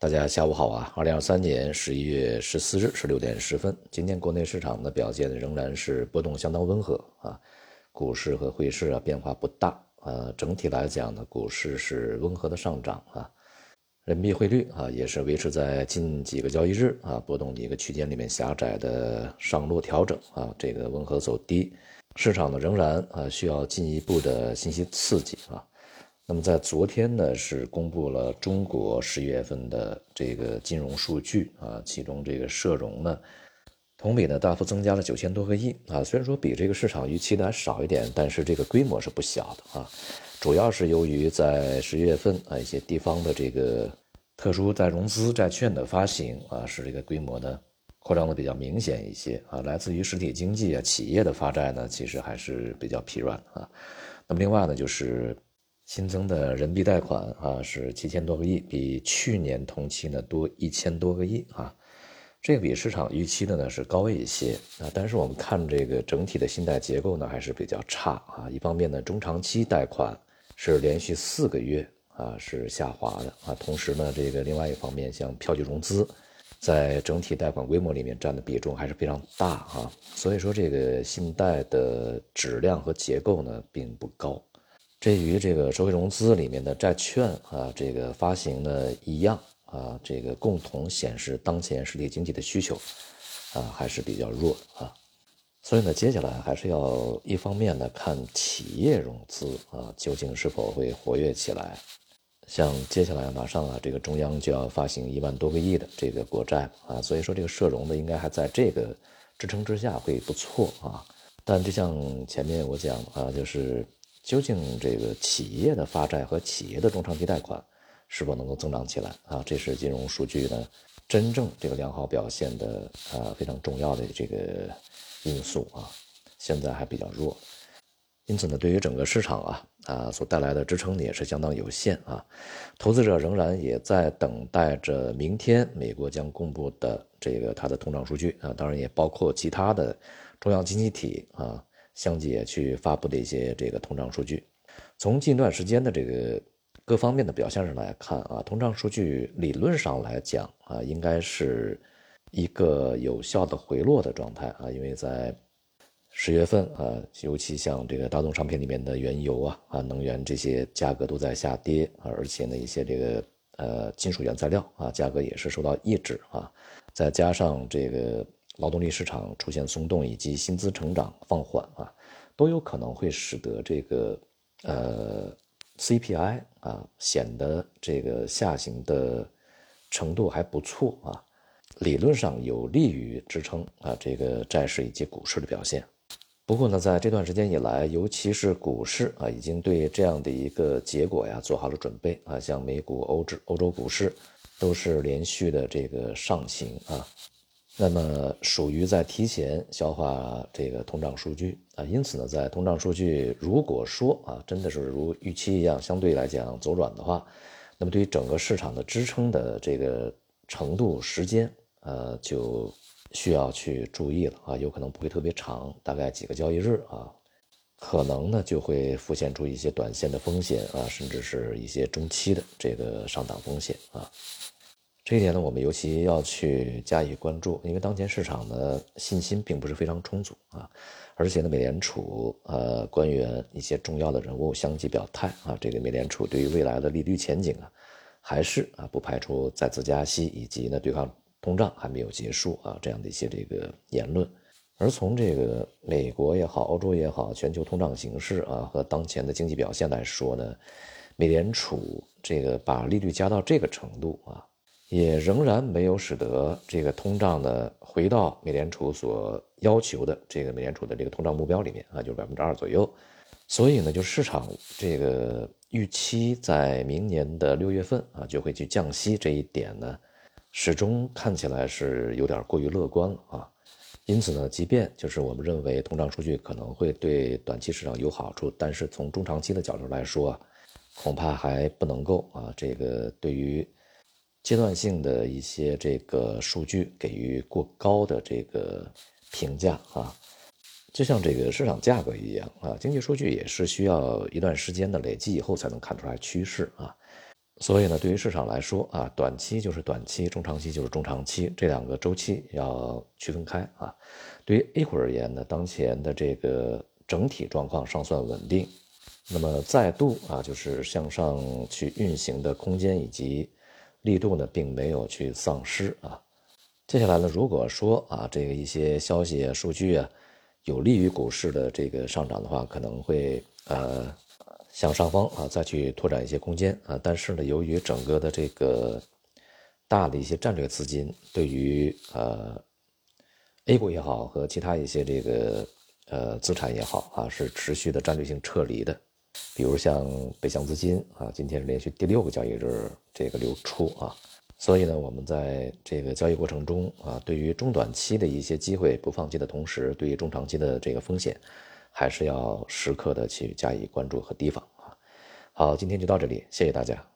大家下午好啊！二零二三年十一月十四日十六点十分，今天国内市场的表现仍然是波动相当温和啊，股市和汇市啊变化不大啊，整体来讲呢，股市是温和的上涨啊，人民币汇率啊也是维持在近几个交易日啊波动的一个区间里面狭窄的上落调整啊，这个温和走低，市场呢仍然啊需要进一步的信息刺激啊。那么在昨天呢，是公布了中国十一月份的这个金融数据啊，其中这个社融呢，同比呢大幅增加了九千多个亿啊，虽然说比这个市场预期的还少一点，但是这个规模是不小的啊，主要是由于在十一月份啊一些地方的这个特殊再融资债券的发行啊，使这个规模呢扩张的比较明显一些啊，来自于实体经济啊企业的发债呢，其实还是比较疲软啊，那么另外呢就是。新增的人民币贷款啊是七千多个亿，比去年同期呢多一千多个亿啊，这个比市场预期的呢是高一些啊。但是我们看这个整体的信贷结构呢还是比较差啊。一方面呢，中长期贷款是连续四个月啊是下滑的啊，同时呢，这个另外一方面像票据融资，在整体贷款规模里面占的比重还是非常大啊。所以说这个信贷的质量和结构呢并不高。这与这个社会融资里面的债券啊，这个发行呢一样啊，这个共同显示当前实体经济的需求啊还是比较弱啊，所以呢，接下来还是要一方面呢看企业融资啊究竟是否会活跃起来，像接下来马上啊，这个中央就要发行一万多个亿的这个国债啊，所以说这个社融的应该还在这个支撑之下会不错啊，但就像前面我讲啊，就是。究竟这个企业的发债和企业的中长期贷款是否能够增长起来啊？这是金融数据呢真正这个良好表现的啊非常重要的这个因素啊，现在还比较弱，因此呢，对于整个市场啊啊所带来的支撑也是相当有限啊。投资者仍然也在等待着明天美国将公布的这个它的通胀数据啊，当然也包括其他的中央经济体啊。相继也去发布的一些这个通胀数据，从近段时间的这个各方面的表现上来看啊，通胀数据理论上来讲啊，应该是一个有效的回落的状态啊，因为在十月份啊，尤其像这个大宗商品里面的原油啊啊能源这些价格都在下跌啊，而且呢一些这个呃金属原材料啊价格也是受到抑制啊，再加上这个。劳动力市场出现松动，以及薪资成长放缓啊，都有可能会使得这个呃 CPI 啊显得这个下行的程度还不错啊，理论上有利于支撑啊这个债市以及股市的表现。不过呢，在这段时间以来，尤其是股市啊，已经对这样的一个结果呀做好了准备啊，像美股、欧洲欧洲股市都是连续的这个上行啊。那么属于在提前消化这个通胀数据啊，因此呢，在通胀数据如果说啊真的是如预期一样相对来讲走软的话，那么对于整个市场的支撑的这个程度时间，呃，就需要去注意了啊，有可能不会特别长，大概几个交易日啊，可能呢就会浮现出一些短线的风险啊，甚至是一些中期的这个上档风险啊。这一点呢，我们尤其要去加以关注，因为当前市场的信心并不是非常充足啊，而且呢，美联储呃官员一些重要的人物相继表态啊，这个美联储对于未来的利率前景啊，还是啊不排除再次加息，以及呢对抗通胀还没有结束啊这样的一些这个言论。而从这个美国也好，欧洲也好，全球通胀形势啊和当前的经济表现来说呢，美联储这个把利率加到这个程度啊。也仍然没有使得这个通胀呢回到美联储所要求的这个美联储的这个通胀目标里面啊，就是百分之二左右。所以呢，就市场这个预期在明年的六月份啊就会去降息这一点呢，始终看起来是有点过于乐观了啊。因此呢，即便就是我们认为通胀数据可能会对短期市场有好处，但是从中长期的角度来说，恐怕还不能够啊，这个对于。阶段性的一些这个数据给予过高的这个评价啊，就像这个市场价格一样啊，经济数据也是需要一段时间的累积以后才能看出来趋势啊，所以呢，对于市场来说啊，短期就是短期，中长期就是中长期，这两个周期要区分开啊。对于 A 股而言呢，当前的这个整体状况尚算稳定，那么再度啊，就是向上去运行的空间以及力度呢，并没有去丧失啊。接下来呢，如果说啊，这个一些消息啊、数据啊，有利于股市的这个上涨的话，可能会呃。向上方啊，再去拓展一些空间啊，但是呢，由于整个的这个大的一些战略资金对于呃 A 股也好和其他一些这个呃资产也好啊，是持续的战略性撤离的，比如像北向资金啊，今天是连续第六个交易日这个流出啊，所以呢，我们在这个交易过程中啊，对于中短期的一些机会不放弃的同时，对于中长期的这个风险。还是要时刻的去加以关注和提防啊！好，今天就到这里，谢谢大家。